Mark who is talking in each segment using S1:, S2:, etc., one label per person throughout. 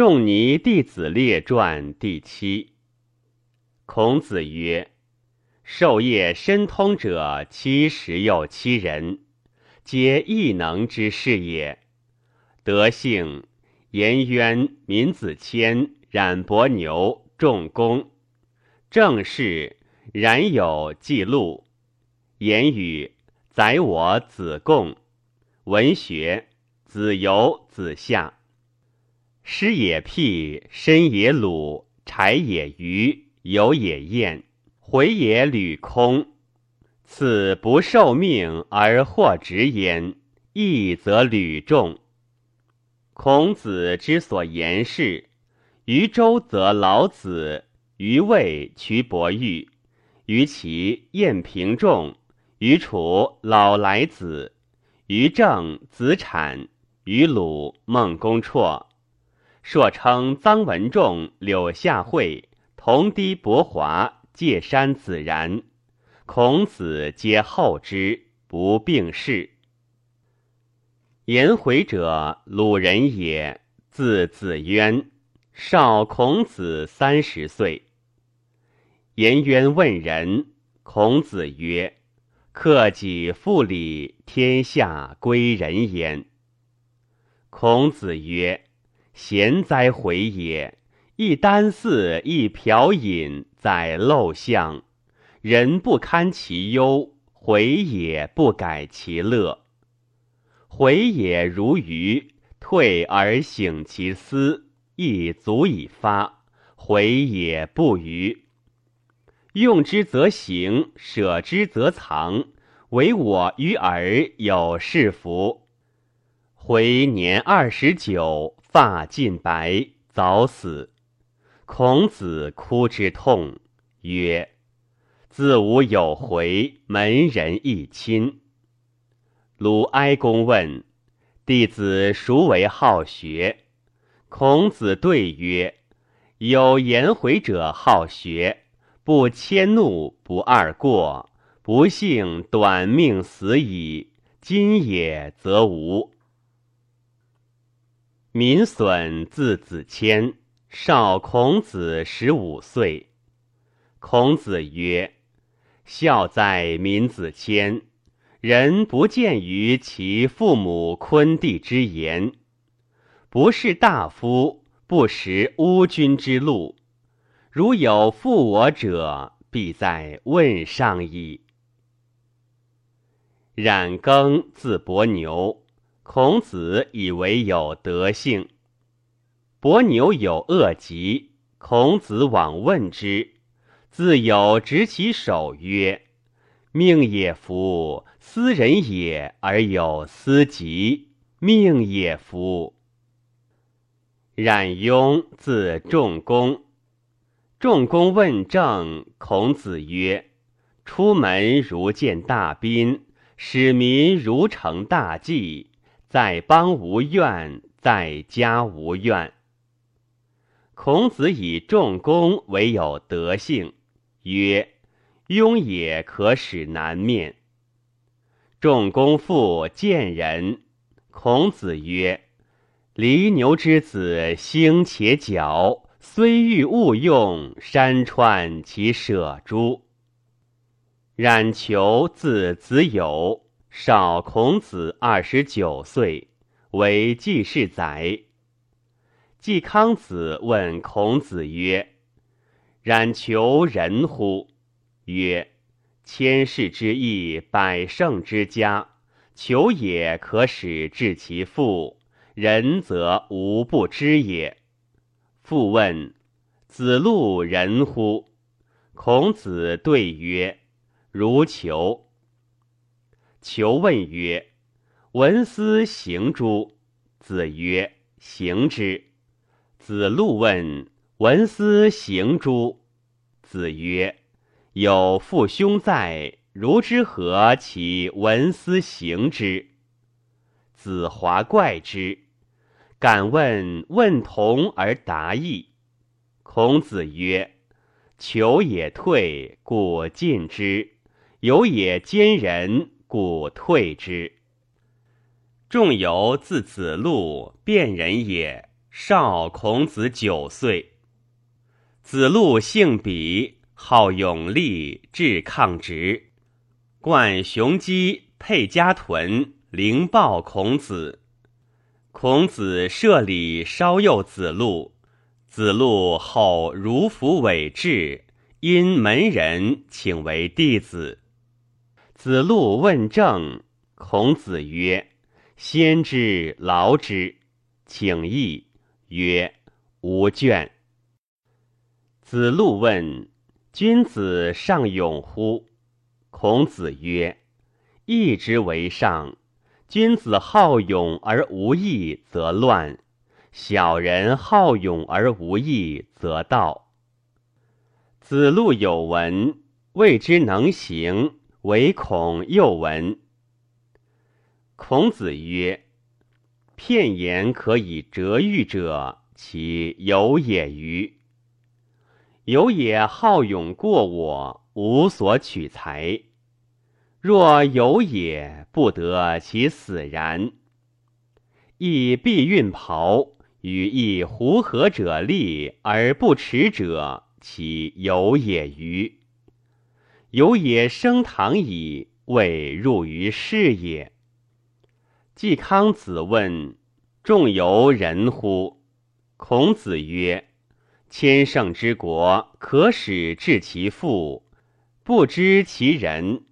S1: 仲尼弟子列传第七。孔子曰：“授业深通者七十有七人，皆异能之士也。德性，颜渊、闵子骞、冉伯牛、仲弓；正事，冉有、季路；言语，宰我、子贡；文学，子游、子夏。”师也辟，申也鲁，柴也虞，有也晏，回也履空。此不受命而获直焉，义则履众。孔子之所言是：于周则老子，于魏蘧伯玉，于齐晏平仲，于楚老来子，于郑子产，于鲁孟公绰。朔称臧文仲、柳下惠、同堤伯华、介山子然，孔子皆后之，不并世。颜回者，鲁人也，字子渊，少孔子三十岁。颜渊问仁，孔子曰：“克己复礼，天下归仁焉。”孔子曰。贤哉，回也！一箪食，一瓢饮，在陋巷，人不堪其忧，回也不改其乐。回也如鱼，退而省其思，亦足以发。回也不愚。用之则行，舍之则藏。唯我与尔有是夫。回年二十九。发尽白，早死。孔子哭之痛，曰：“自吾有回，门人亦亲。”鲁哀公问：“弟子孰为好学？”孔子对曰：“有颜回者好学，不迁怒，不贰过。不幸短命死矣。今也则无。”闵损字子骞，少孔子十五岁。孔子曰：“孝在闵子骞，人不见于其父母昆弟之言。不是大夫，不识乌君之路。如有负我者，必在问上矣。”冉耕字伯牛。孔子以为有德性，伯牛有恶疾，孔子往问之，自有执其手曰：“命也夫，斯人也而有斯疾，命也夫。”冉雍字仲弓，仲弓问政，孔子曰：“出门如见大宾，使民如承大祭。”在邦无怨，在家无怨。孔子以仲弓为有德性，曰：“庸也可使南面。”仲弓父见人，孔子曰：“犁牛之子兴且角，虽欲勿用，山川其舍诸？”冉求字子友。少孔子二十九岁，为季氏宰。季康子问孔子曰：“冉求人乎？”曰：“千世之义，百胜之家，求也可使治其父，仁则无不知也。”复问：“子路人乎？”孔子对曰：“如求。”求问曰：“文思行诸？”子曰：“行之。”子路问：“文思行诸？”子曰：“有父兄在，如之何其文思行之？”子华怪之，敢问问同而达意。孔子曰：“求也退，故进之；有也兼人。”故退之。仲由字子路，卞人也，少孔子九岁。子路性鄙，好勇力，志抗直，冠雄鸡，佩家屯，灵报孔子。孔子设礼，稍诱子路。子路后如服伪质，因门人请为弟子。子路问政，孔子曰：“先之劳之，请义。”曰：“无倦。”子路问：“君子尚勇乎？”孔子曰：“义之为上。君子好勇而无义，则乱；小人好勇而无义，则道。”子路有闻，谓之能行，唯恐又闻。孔子曰：“片言可以折喻者，其有也与？”有也好勇过我，无所取材。若有也不得其死然。亦必运袍，与亦胡合者立而不耻者，其有也于？有也升堂矣，未入于室也。季康子问：“仲由人乎？”孔子曰。千乘之国，可使治其父，不知其人。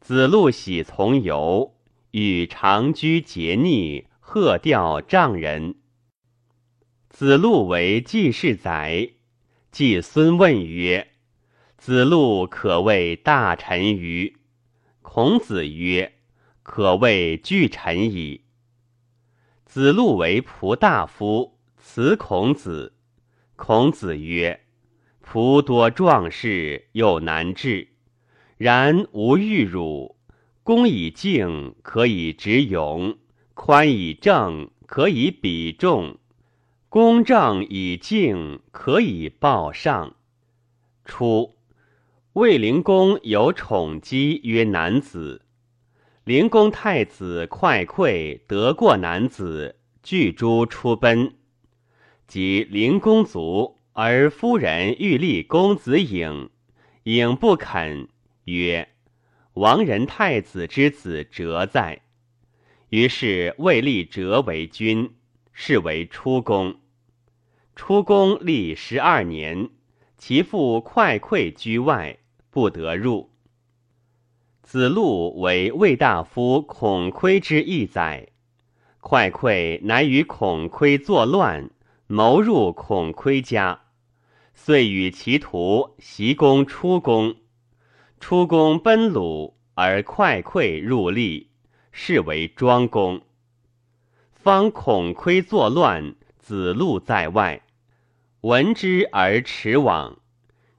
S1: 子路喜从游，与长居节逆，鹤钓丈人。子路为季氏宰。季孙问曰：“子路可谓大臣于？”孔子曰：“可谓巨臣矣。”子路为仆大夫，辞孔子。孔子曰：“仆多壮士，又难治。然无欲辱。公以敬，可以直勇；宽以正，可以比重；公正以敬，可以报上。”初，卫灵公有宠姬曰男子。灵公太子快馈得过男子，拒诸出奔。及灵公卒，而夫人欲立公子郢，郢不肯，曰：“亡人太子之子哲在。”于是未立哲为君，是为出公。出公立十二年，其父快馈居外，不得入。子路为卫大夫孔窥之义宰，快馈乃与孔窥作乱。谋入孔窥家，遂与其徒袭攻出宫。出宫奔鲁，而快溃入立，是为庄公。方孔窥作乱，子路在外，闻之而驰往。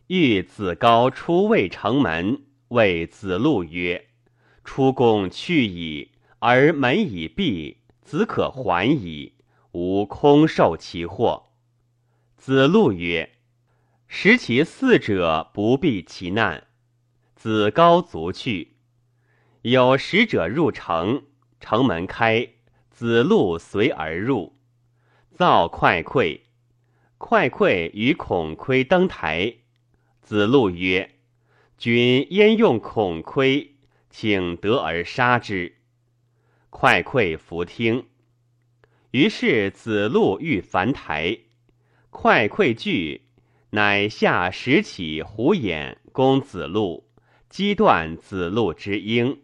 S1: 欲子高出魏城门，谓子路曰：“出宫去矣，而门已闭，子可还矣。”吾空受其祸。子路曰：“食其四者，不避其难。”子高卒去。有使者入城，城门开，子路随而入，造快溃。快馈与孔窥登台。子路曰：“君焉用孔窥？请得而杀之。”快馈弗听。于是子路欲樊台，快溃惧，乃下石起虎眼攻子路，击断子路之缨。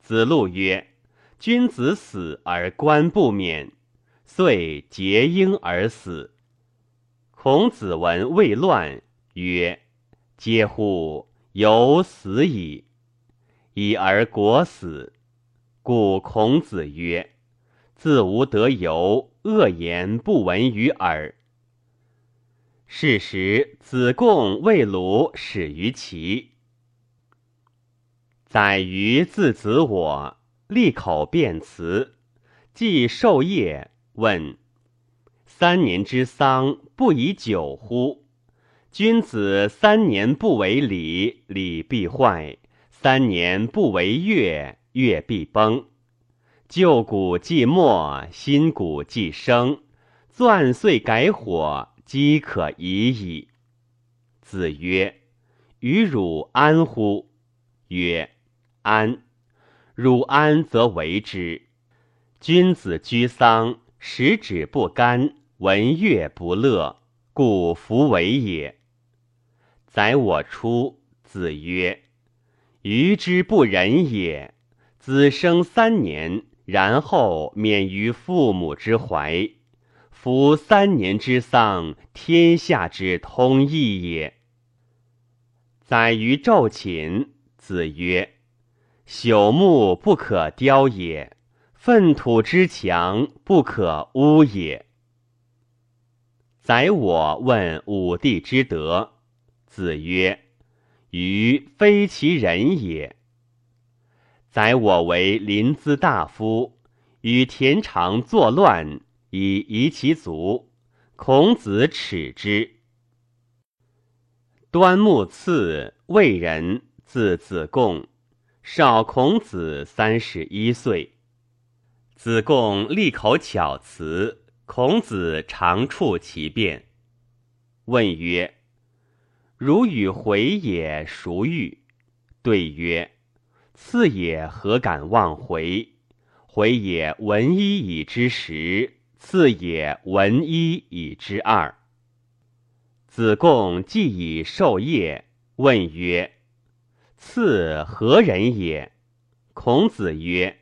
S1: 子路曰：“君子死而官不免，遂结缨而死。”孔子闻未乱，曰：“嗟乎！犹死矣！已而国死。”故孔子曰。自无得由，恶言不闻于耳。是时，子贡为鲁始于齐。宰于自子我，立口辩辞，既授业，问：三年之丧，不以久乎？君子三年不为礼，礼必坏；三年不为乐，乐必崩。旧古既没，新古既生。钻碎改火，饥可已矣。子曰：“与汝安乎？”曰：“安。”汝安则为之。君子居丧，食指不甘，闻乐不乐，故弗为也。宰我出。子曰：“余之不仁也。子生三年，然后免于父母之怀。夫三年之丧，天下之通义也。”载于昼寝。子曰：“朽木不可雕也，粪土之墙不可污也。”宰我问武帝之德。子曰：“余非其人也。”宰我为临淄大夫，与田常作乱，以夷其族。孔子耻之。端木赐魏人，字子贡，少孔子三十一岁。子贡利口巧辞，孔子常处其辩。问曰：“如与回也，孰欲？”对曰：“次也，何敢忘回？回也，闻一以知十；次也，闻一以知二。”子贡既以授业，问曰：“次何人也？”孔子曰：“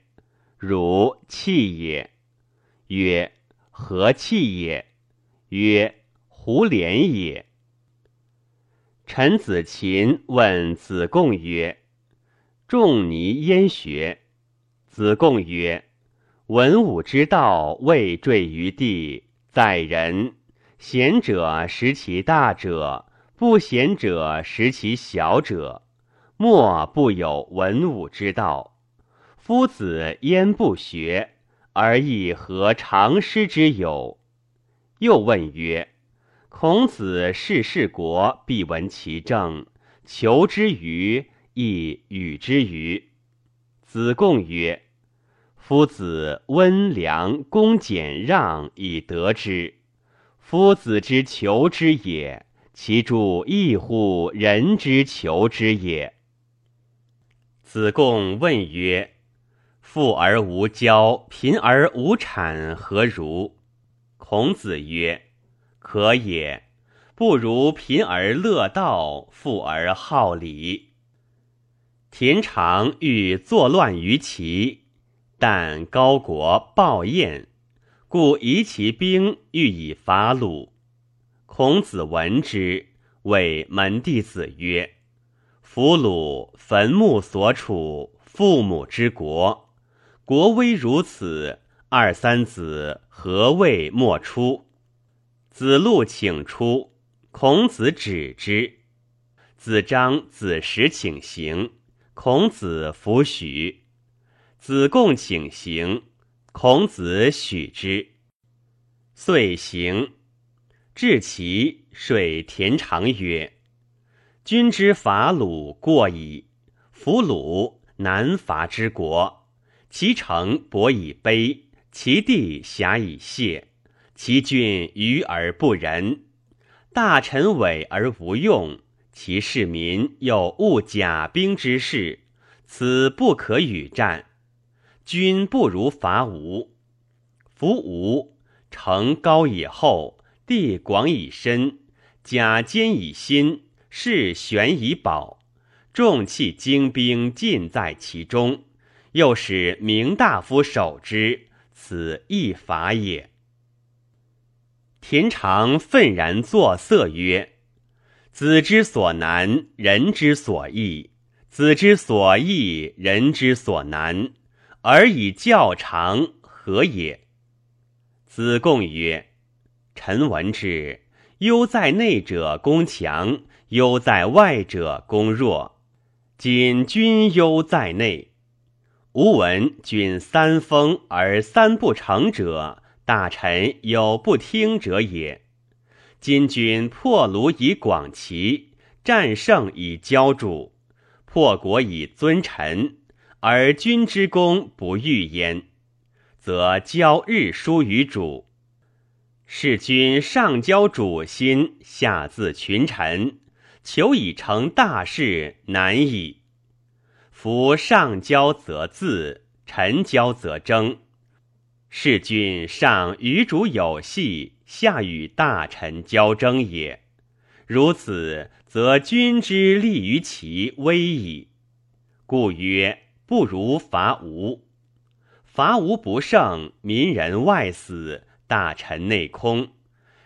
S1: 汝弃也。”曰：“何气也？”曰：“胡连也。”陈子琴问子贡曰：“仲尼焉学？”子贡曰：“文武之道，未坠于地，在人。贤者识其大者，不贤者识其小者。莫不有文武之道。夫子焉不学，而亦何常师之有？”又问曰。孔子事事国，必闻其政。求之于，亦与之于。子贡曰：“夫子温良恭俭让以得之。夫子之求之也，其诸异乎人之求之也。”子贡问曰：“富而无骄，贫而无谄，何如？”孔子曰。可也，不如贫而乐道，富而好礼。田常欲作乱于齐，但高国暴燕，故移其兵，欲以伐鲁。孔子闻之，谓门弟子曰：“俘虏，坟墓所处，父母之国，国威如此，二三子何谓莫出？”子路请出，孔子止之。子张、子时请行，孔子弗许。子贡请行，孔子许之。遂行，至齐，水田常曰：“君之伐鲁过矣。俘鲁，南伐之国，其城薄以卑，其地狭以谢。”其君愚而不仁，大臣委而无用，其市民又误甲兵之事，此不可与战。君不如伐吴。夫吴城高以厚，地广以深，甲坚以新，士悬以保，重器精兵尽在其中，又使明大夫守之，此亦法也。田常愤然作色曰：“子之所难，人之所易；子之所易，人之所难，而以教长，何也？”子贡曰：“臣闻之，忧在内者攻强，忧在外者攻弱。今君忧在内，吾闻君三封而三不成者。”大臣有不听者也。今君破卢以广齐，战胜以骄主，破国以尊臣，而君之功不欲焉，则骄日疏于主。是君上交主心，下自群臣，求以成大事，难矣。夫上交则自，臣交则争。是君上与主有隙，下与大臣交争也。如此，则君之利于其危矣。故曰：不如伐吴。伐吴不胜，民人外死。大臣内空，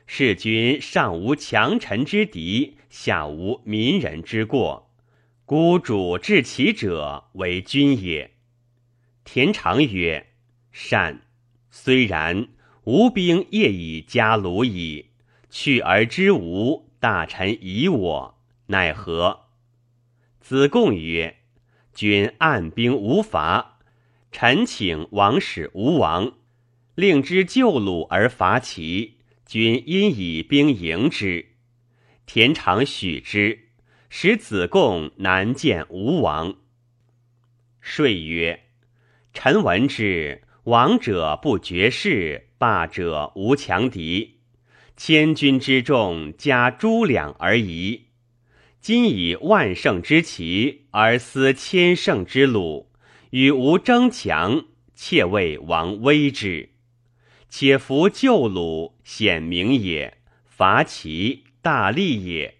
S1: 是君上无强臣之敌，下无民人之过。孤主治其者为君也。田常曰：“善。虽然，吴兵业以加鲁矣。去而知无，大臣疑我，奈何？”子贡曰：“君按兵无伐，臣请王使吴王。”令之救鲁而伐齐，君因以兵迎之。田常许之，使子贡难见吴王。说曰：“臣闻之，王者不绝世，霸者无强敌。千军之众，加诸两而已。今以万乘之齐，而思千乘之鲁，与吴争强，切谓王威之。”且夫救鲁显明也，伐齐大利也。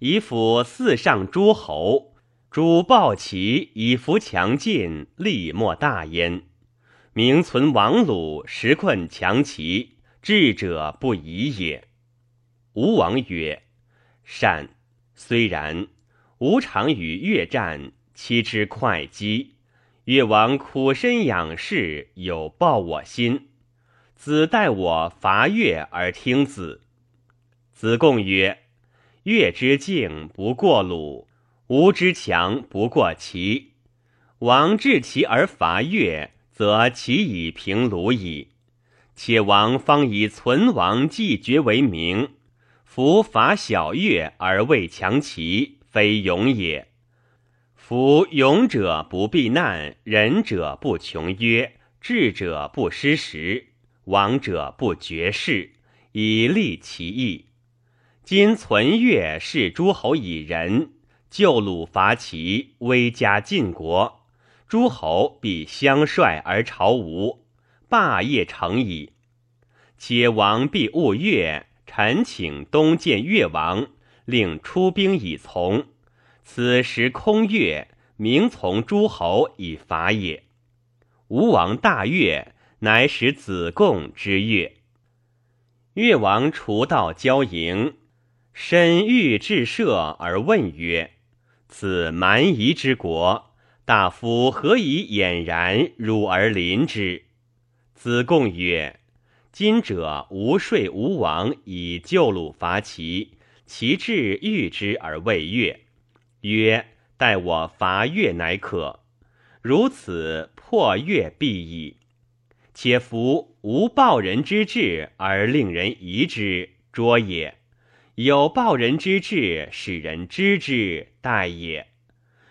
S1: 以辅四上诸侯，主暴齐以服强晋，利莫大焉。名存亡鲁，实困强齐，智者不疑也。吴王曰：“善。虽然，吾常与越战，期之会稽。越王苦身养士，有报我心。”子待我伐越而听子。子贡曰：“越之境不过鲁，吴之强不过齐。王治齐而伐越，则齐以平鲁矣。且王方以存亡继绝为名，夫伐小越而未强齐，非勇也。夫勇者不避难，仁者不穷约，智者不失时。”亡者不绝世，以利其义。今存越是诸侯以仁，救鲁伐齐，威加晋国，诸侯必相率而朝吴，霸业成矣。且王必误越，臣请东见越王，令出兵以从。此时空越，名从诸侯以伐也。吴王大悦。乃使子贡之越。越王除道交营，身欲至射而问曰：“此蛮夷之国，大夫何以俨然辱而临之？”子贡曰：“今者吾说吴王以救鲁伐齐，其志欲之而未越，曰：‘待我伐越乃可。’如此破越必矣。”且夫无报人之志而令人疑之，拙也；有报人之志使人知之，殆也。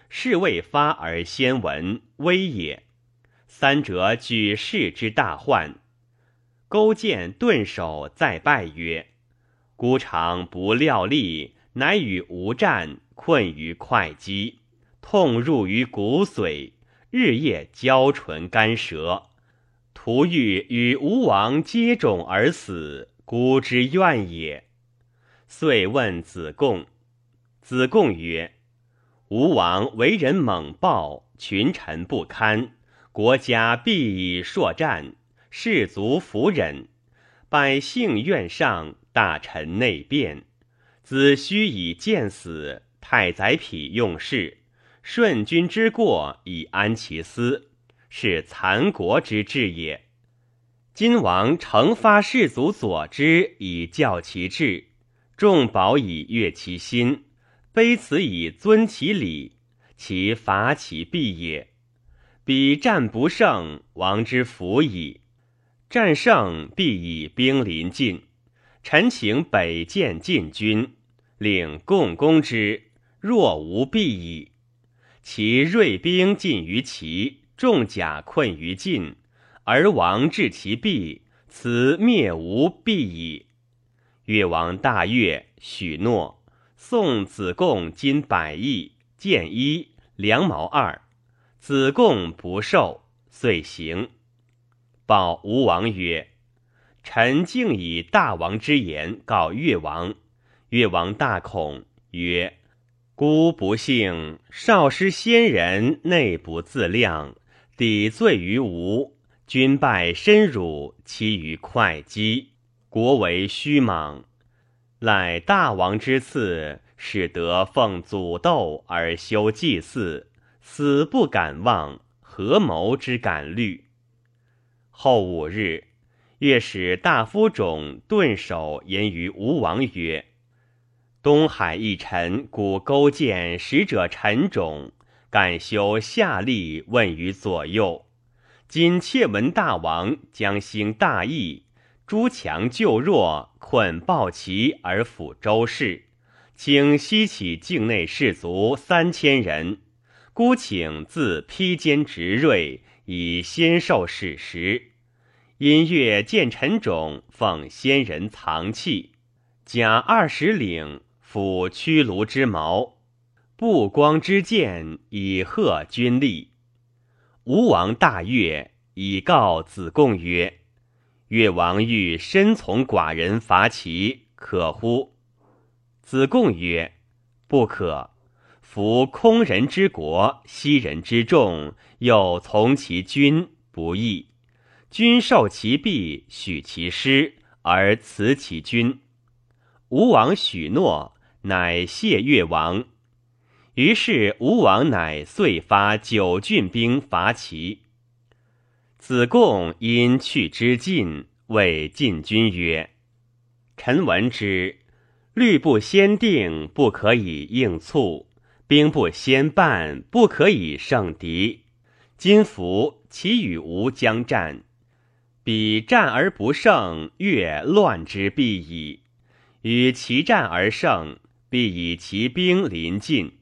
S1: 是未发而先闻，危也。三者举世之大患。勾践顿首再拜曰：“孤常不料力，乃与吴战，困于会稽，痛入于骨髓，日夜交唇干舌。”徒欲与吴王接踵而死，孤之怨也。遂问子贡，子贡曰：“吴王为人猛暴，群臣不堪，国家必以硕战，士卒服忍，百姓怨上，大臣内变，子虚以见死，太宰匹用事，顺君之过以安其私。”是残国之志也。今王惩发士卒佐之以教其志，重宝以悦其心，卑辞以尊其礼，其伐其必也。彼战不胜，王之福矣；战胜，必以兵临晋。臣请北见晋军，领共攻之，若无必矣。其锐兵尽于齐。重甲困于晋，而王治其弊，此灭吾必矣。”越王大悦，许诺，送子贡金百亿，剑一，良矛二。子贡不受，遂行。报吴王曰：“臣竟以大王之言告越王。”越王大恐，曰：“孤不幸，少师先人，内不自量，抵罪于吴，君败身辱，其余会稽，国为虚莽。赖大王之赐，使得奉祖斗而修祭祀。”死不敢忘，合谋之敢虑。后五日，越使大夫种顿首言于吴王曰：“东海一臣古勾践使者陈种，敢修下吏，问于左右。今窃闻大王将兴大义，诸强救弱，困暴齐而抚周氏，请西起境内士卒三千人。”孤请自披坚执锐，以先受史实。因月见陈种奉先人藏器，甲二十领，抚驱卢之矛，不光之剑，以贺军力。吴王大悦，以告子贡曰：“越王欲身从寡人伐齐，可乎？”子贡曰：“不可。”夫空人之国，息人之众，又从其君，不义。君受其弊，许其师，而辞其君。吴王许诺，乃谢越王。于是吴王乃遂发九郡兵伐齐。子贡因去之晋，谓晋君曰：“臣闻之，律不先定，不可以应卒。”兵不先办，不可以胜敌。今服其与吴将战，彼战而不胜，越乱之必矣；与其战而胜，必以其兵临晋。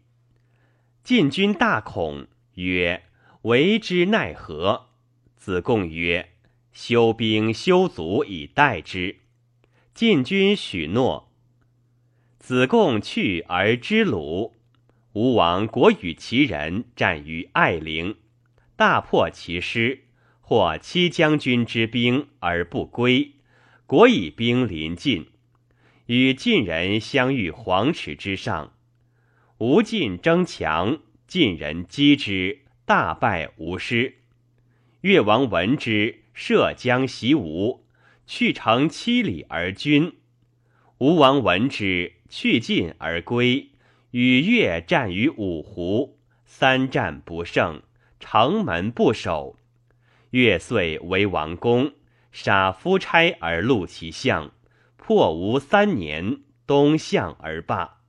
S1: 晋军大恐，曰：“为之奈何？”子贡曰：“修兵修卒以待之。”晋军许诺。子贡去而知鲁。吴王国与其人战于艾陵，大破其师，获七将军之兵而不归。国以兵临晋，与晋人相遇黄池之上。吴晋争强，晋人击之，大败吴师。越王闻之，涉江袭吴，去城七里而军。吴王闻之，去晋而归。与越战于五湖，三战不胜，城门不守。越遂为王公，杀夫差而戮其相，破吴三年，东向而罢。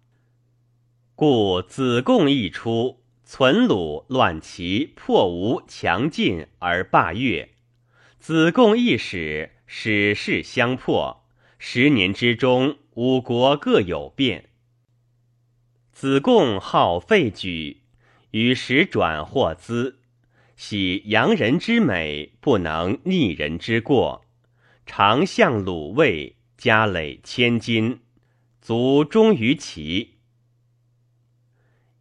S1: 故子贡一出，存鲁乱齐，破吴强晋而霸越。子贡一使，使势相破。十年之中，五国各有变。子贡好废举，与时转获资，喜洋人之美，不能逆人之过。常向鲁卫，家累千金，卒终于齐。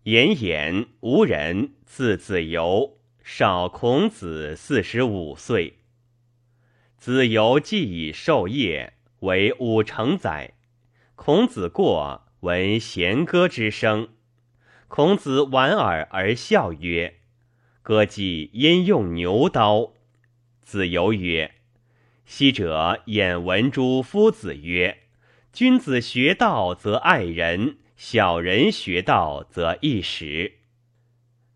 S1: 颜衍，吴人，字子由，少孔子四十五岁。子由既已授业，为五成宰。孔子过。闻弦歌之声，孔子莞尔而笑曰：“歌伎因用牛刀。”子游曰：“昔者演闻诸夫子曰：‘君子学道则爱人，小人学道则易使。’”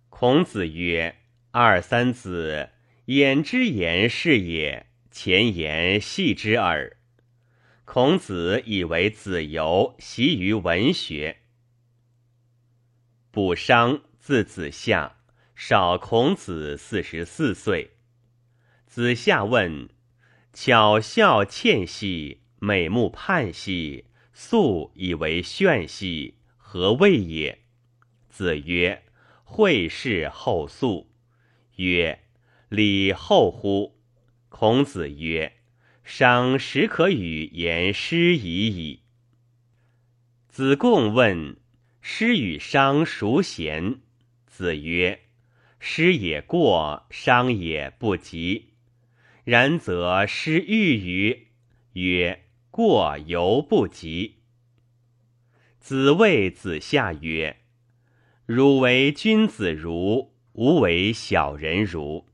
S1: 孔子曰：“二三子，言之言是也，前言戏之耳。”孔子以为子游习于文学。卜商，字子夏，少孔子四十四岁。子夏问：“巧笑倩兮，美目盼兮，素以为炫兮，何谓也？”子曰：“惠氏后素。”曰：“礼后乎？”孔子曰：“商时可与言师已矣。”子贡问：“师与商孰贤？”子曰：“师也过，商也不及。然则师欲与？”曰：“过犹不及。”子谓子夏曰：“汝为君子如，吾为小人如。”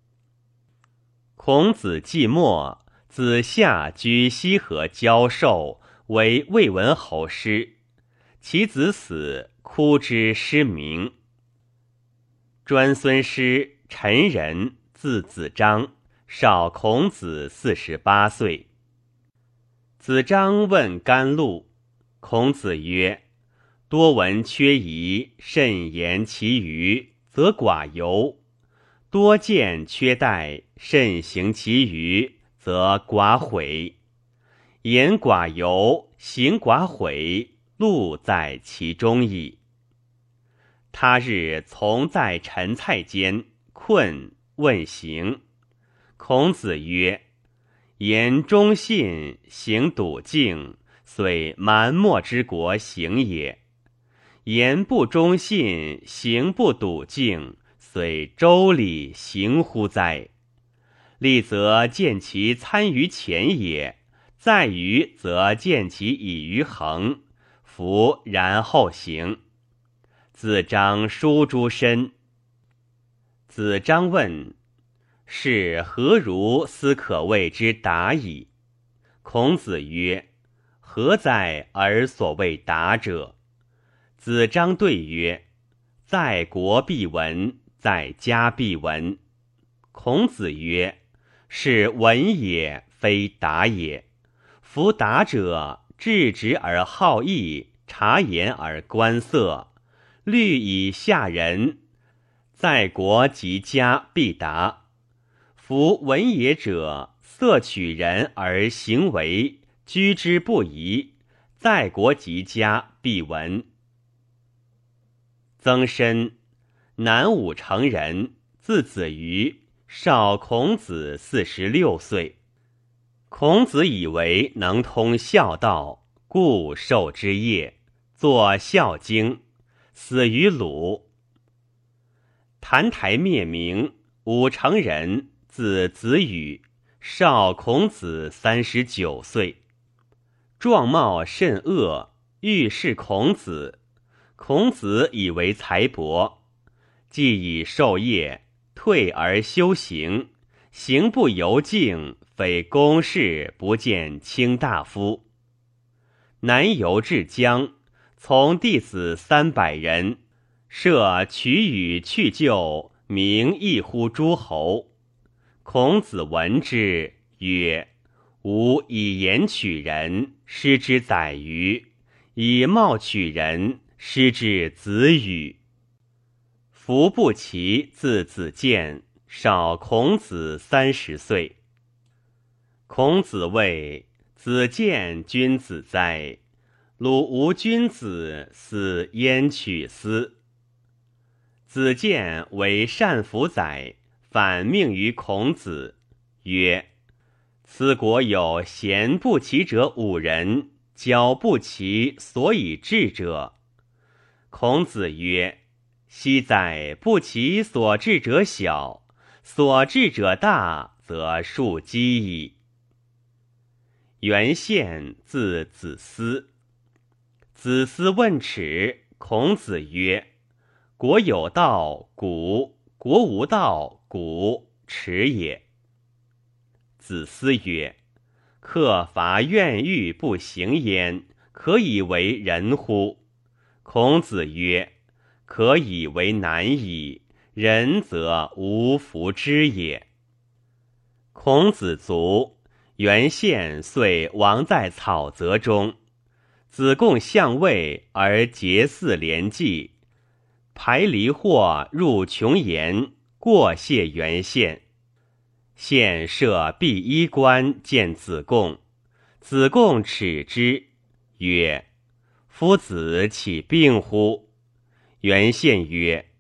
S1: 孔子既没，子夏居西河教授，为魏文侯师。其子死，哭之失明。专孙师，陈人，字子张，少孔子四十八岁。子张问甘露，孔子曰：“多闻缺仪，慎言其余，则寡尤；多见缺待，慎行其余，则寡悔。言寡尤，行寡悔，路在其中矣。”他日从在陈蔡间，困问行。孔子曰：“言忠信，行笃敬，虽蛮貊之国行也；言不忠信，行不笃敬，虽周礼行乎哉？立则见其参于前也，在于则见其以于恒。夫然后行。”子张书诸身。子张问：“是何如斯可谓之达矣？”孔子曰：“何哉而所谓达者？”子张对曰：“在国必闻，在家必闻。”孔子曰：“是闻也，非达也。夫达者，质直而好义，察言而观色。”虑以下人，在国及家必达。夫文也者，色取人而行为，居之不疑。在国及家必闻。曾参，南武城人，字子瑜，少孔子四十六岁。孔子以为能通孝道，故授之业，作《孝经》。死于鲁。澹台灭明，武城人，字子羽，少孔子三十九岁，状貌甚恶，欲事孔子。孔子以为才博，既已授业，退而修行，行不由径，非公事，不见卿大夫。南游至江。从弟子三百人，设取与去就，名异乎诸侯。孔子闻之曰：“吾以言取人，失之宰予；以貌取人，失之子羽。”夫不齐，字子建，少孔子三十岁。孔子谓子建君子哉？鲁无君子，死焉取斯？子建为善服宰，反命于孔子，曰：“此国有贤不齐者五人，教不齐所以治者。”孔子曰：“昔在不齐所治者小，所治者大，则庶几矣。”原宪，字子思。子思问耻，孔子曰：“国有道，古；国无道，古耻也。”子思曰：“克伐怨欲不行焉，可以为人乎？”孔子曰：“可以为难矣。仁则无弗之也。”孔子卒，原宪遂亡在草泽中。子贡相位而结嗣连继，排离祸入穷言，过谢原县。县设毕衣冠见子贡，子贡耻之，曰：“夫子岂病乎？”原县曰：“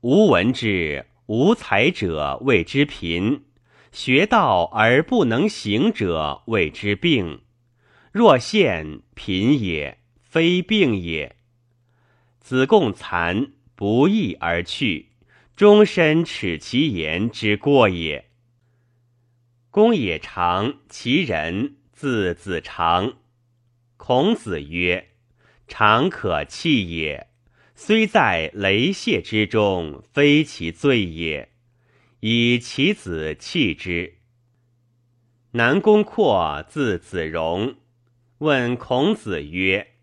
S1: 吾闻之，无才者谓之贫，学道而不能行者，谓之病。若现贫也，非病也。子贡残不义而去，终身耻其言之过也。公也长，其人字子长。孔子曰：“常可弃也，虽在雷泄之中，非其罪也。”以其子弃之。南宫括字子荣，问孔子曰：“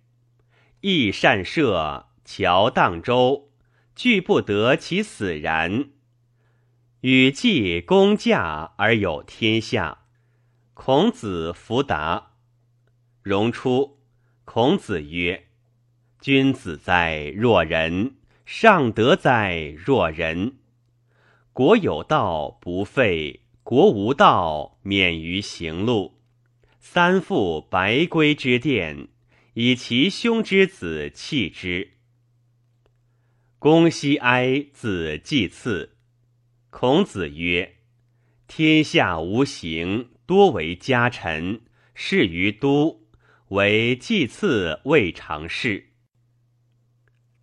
S1: 益善射，乔荡舟，惧不得其死然。与季公驾而有天下。”孔子弗答。荣出，孔子曰：“君子哉若人！尚德哉若人！”国有道不废，国无道免于行路。三父白圭之殿，以其兄之子弃之。公西哀子季次。孔子曰：“天下无形，多为家臣。事于都，为季次未尝事。”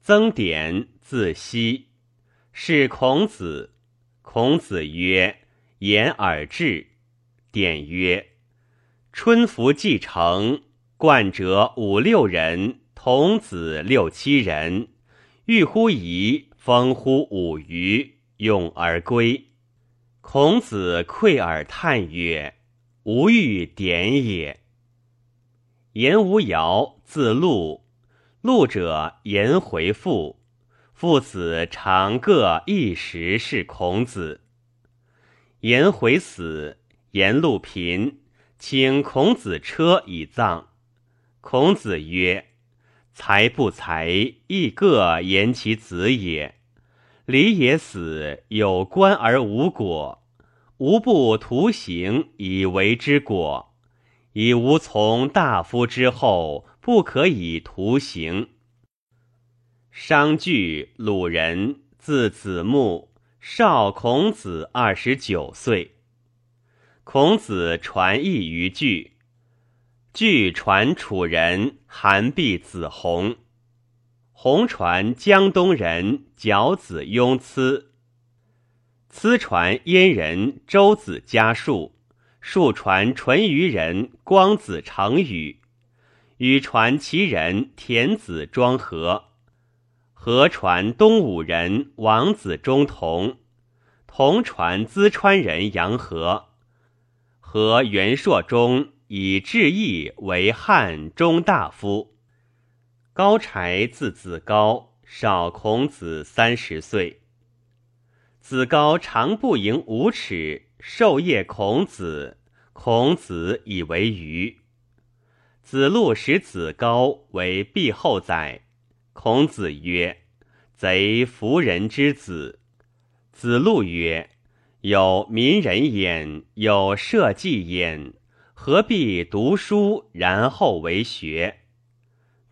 S1: 曾点字熙，是孔子。孔子曰：“言而至。”典曰：“春服既成，冠者五六人，童子六七人。欲乎夷，风乎舞雩，咏而归。”孔子喟而叹曰：“吾欲点也。”言无尧，字陆，陆者颜回父。父子常各一时是孔子。颜回死，颜路贫，请孔子车以葬。孔子曰：“才不才，亦各言其子也。礼也死，有官而无果，无不图行以为之果，以无从大夫之后，不可以图行。”商具，鲁人，字子木，少孔子二十九岁。孔子传译于句，据传楚人韩必子弘，弘传江东人角子雍疵，疵传燕人周子家树，树传淳于人光子成语，禹传齐人田子庄和。和传东武人王子中同，同传淄川人杨和，和元朔中以志毅为汉中大夫。高柴字子高，少孔子三十岁。子高长不盈五尺，授业孔子，孔子以为鱼。子路使子高为毕后宰。孔子曰：“贼夫人之子。”子路曰：“有民人焉，有社稷焉，何必读书然后为学？”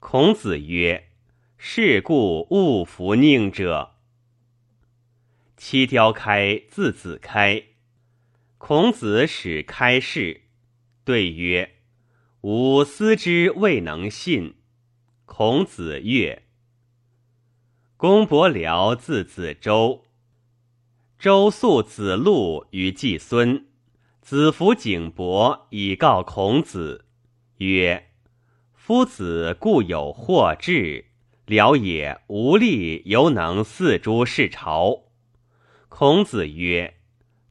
S1: 孔子曰：“是故勿服佞者。”七雕开字子开。孔子使开示，对曰：“吾思之未能信。”孔子曰。公伯僚字子周，周诉子路于季孙，子服景伯以告孔子，曰：“夫子固有惑志，辽也无力，犹能四诸事朝。”孔子曰：“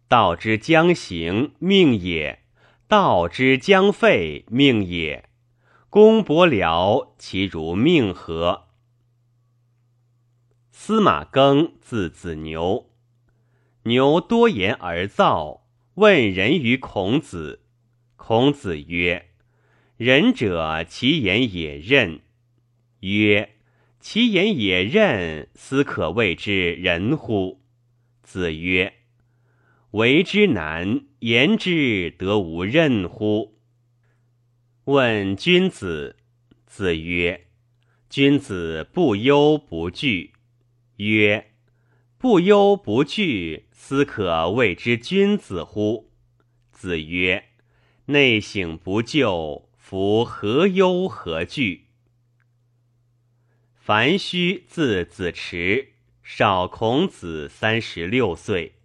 S1: 道之将行，命也；道之将废，命也。公伯僚其如命何？”司马庚字子牛，牛多言而躁。问仁于孔子，孔子曰：“仁者，其言也任。”曰：“其言也任，斯可谓之仁乎？”子曰：“为之难，言之得无任乎？”问君子，子曰：“君子不忧不惧。”曰：不忧不惧，斯可谓之君子乎？子曰：“内省不疚，夫何忧何惧？”樊须字子池，少孔子三十六岁。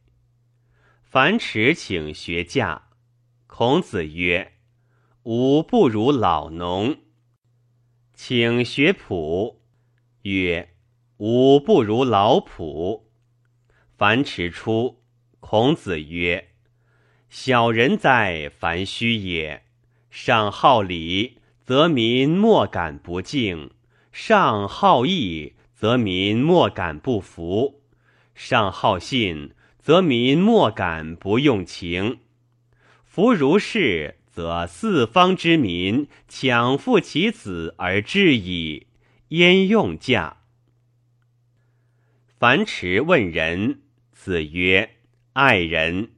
S1: 樊迟请学驾，孔子曰：“吾不如老农。”请学仆，曰：“吾不如老仆。”樊迟出，孔子曰：“小人哉，樊须也！上好礼，则民莫敢不敬；上好义，则民莫敢不服；上好信。”则民莫敢不用情，夫如是，则四方之民强父其子而至矣。焉用驾？樊迟问仁，子曰：“爱人。”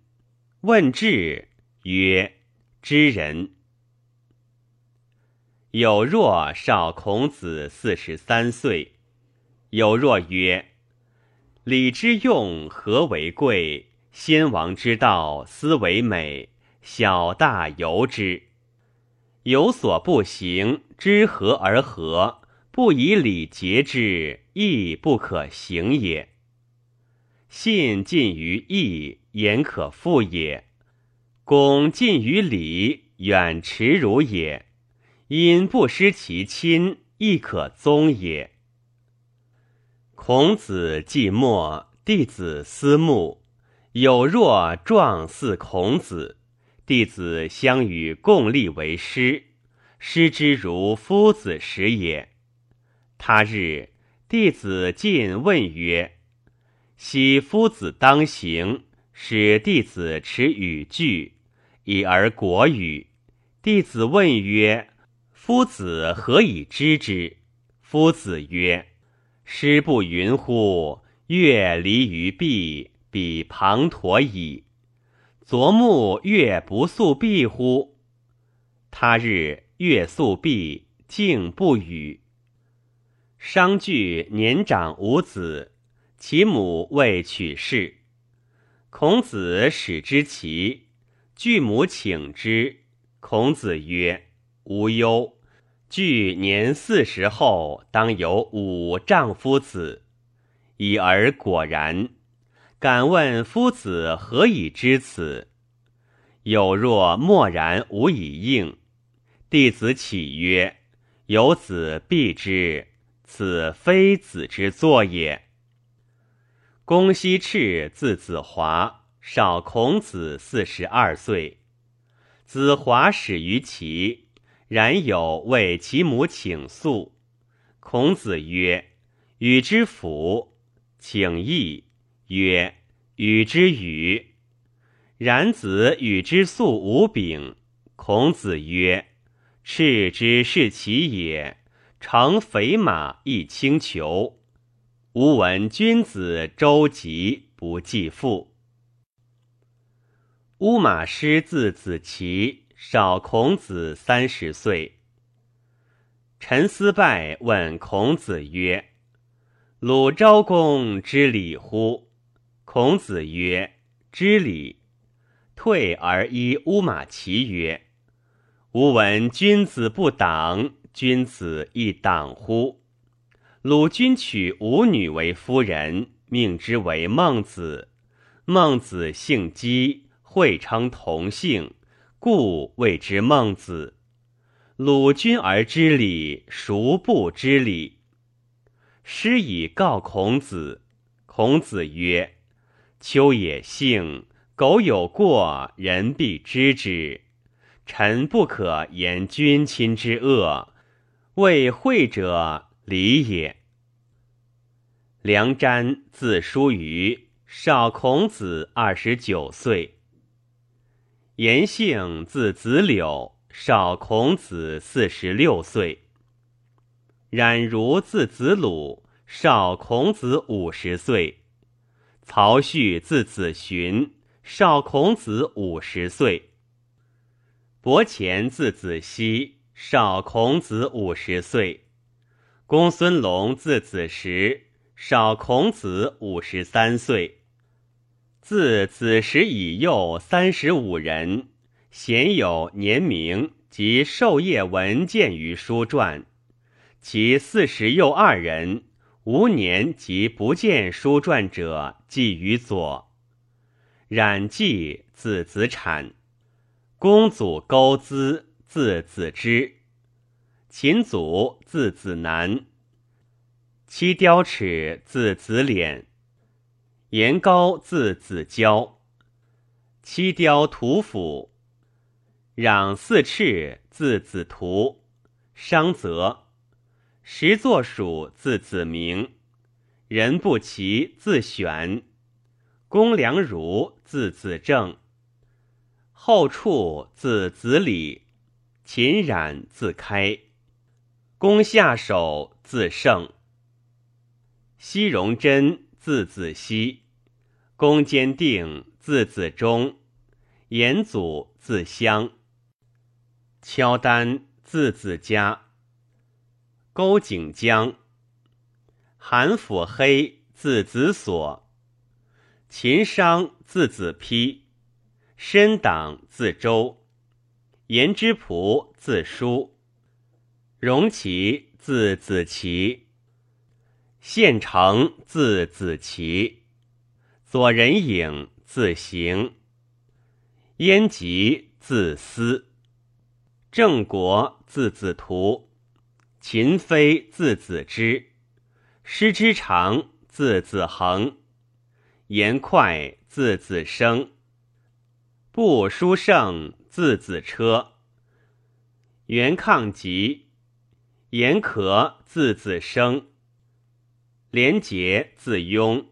S1: 问智，曰：“知人。”有若少孔子四十三岁，有若曰。礼之用，和为贵；先王之道，斯为美。小大由之。有所不行，知和而和，不以礼节之，亦不可行也。信近于义，言可复也；恭近于礼，远耻辱也。因不失其亲，亦可宗也。孔子既末，弟子思慕，有若壮似孔子。弟子相与共立为师，师之如夫子时也。他日，弟子进问曰：“昔夫子当行，使弟子持语句，以而国语。”弟子问曰：“夫子何以知之？”夫子曰：师不云乎？月离于壁，彼滂沱矣。昨暮月不宿壁乎？他日月宿壁，竟不语。商具年长无子，其母未娶氏。孔子使之齐，具母请之。孔子曰：“无忧。”具年四十后，当有五丈夫子，已而果然。敢问夫子何以知此？有若默然无以应。弟子启曰：“有子必之，此非子之作也。”公西赤字子华，少孔子四十二岁。子华始于齐。然有为其母请诉，孔子曰：“与之辅。”请义曰：“与之与。”然子与之素无柄。孔子曰：“赤之是其也，乘肥马亦轻裘。吾闻君子周吉不继父。”乌马师字子奇。少孔子三十岁。陈思败问孔子曰：“鲁昭公知礼乎？”孔子曰：“知礼。”退而依乌马齐曰：“吾闻君子不党，君子亦党乎？”鲁君娶吾女为夫人，命之为孟子。孟子姓姬，讳称同姓。故谓之孟子。鲁君而知礼，孰不知礼？师以告孔子。孔子曰：“秋也幸，苟有过，人必知之。臣不可言君亲之恶，谓惠者礼也。”梁瞻字叔虞，少孔子二十九岁。颜姓字子柳，少孔子四十六岁。冉如字子鲁，少孔子五十岁。曹旭字子寻，少孔子五十岁。伯虔字子熙，少孔子五十岁。公孙龙字子时，少孔子五十三岁。自子时以幼三十五人，鲜有年名及授业文见于书传，其四十又二人，无年及不见书传者，记于左。冉季字子产，公祖勾资字子之，秦祖字子南，七雕齿字子敛，颜高字子交，七雕屠府。攘四赤字子图，商泽；石作鼠字子明，人不齐字选，公良儒字子正，后处字子礼，秦冉字开，公下手字胜，西荣真字子熙，公坚定字子忠，严祖字襄。敲丹字子嘉，勾景江，韩府黑字子所，秦商字子丕，申党字周，颜之仆字叔，荣齐字子奇，县城字子奇，左人影字行，燕吉字思。郑国字子图，秦妃字子之，师之长字子恒，颜快字子生，布书胜字子车，袁抗吉，严可字子生，廉洁字雍，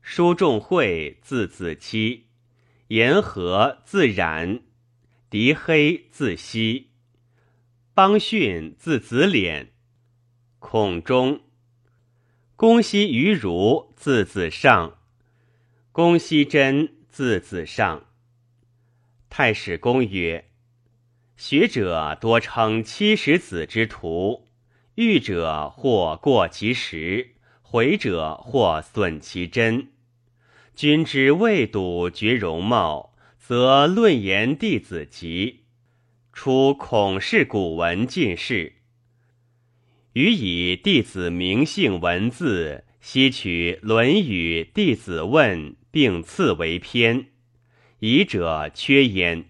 S1: 书仲惠字子期，严和字冉。狄黑字熙，邦训字子敛，孔中，公西于儒字子上，公西真字子上。太史公曰：学者多称七十子之徒，欲者或过其实，回者或损其真。君之未睹绝容貌。则论言弟子集，出孔氏古文进士，予以弟子名姓文字，悉取《论语》《弟子问》，并次为篇，疑者缺焉。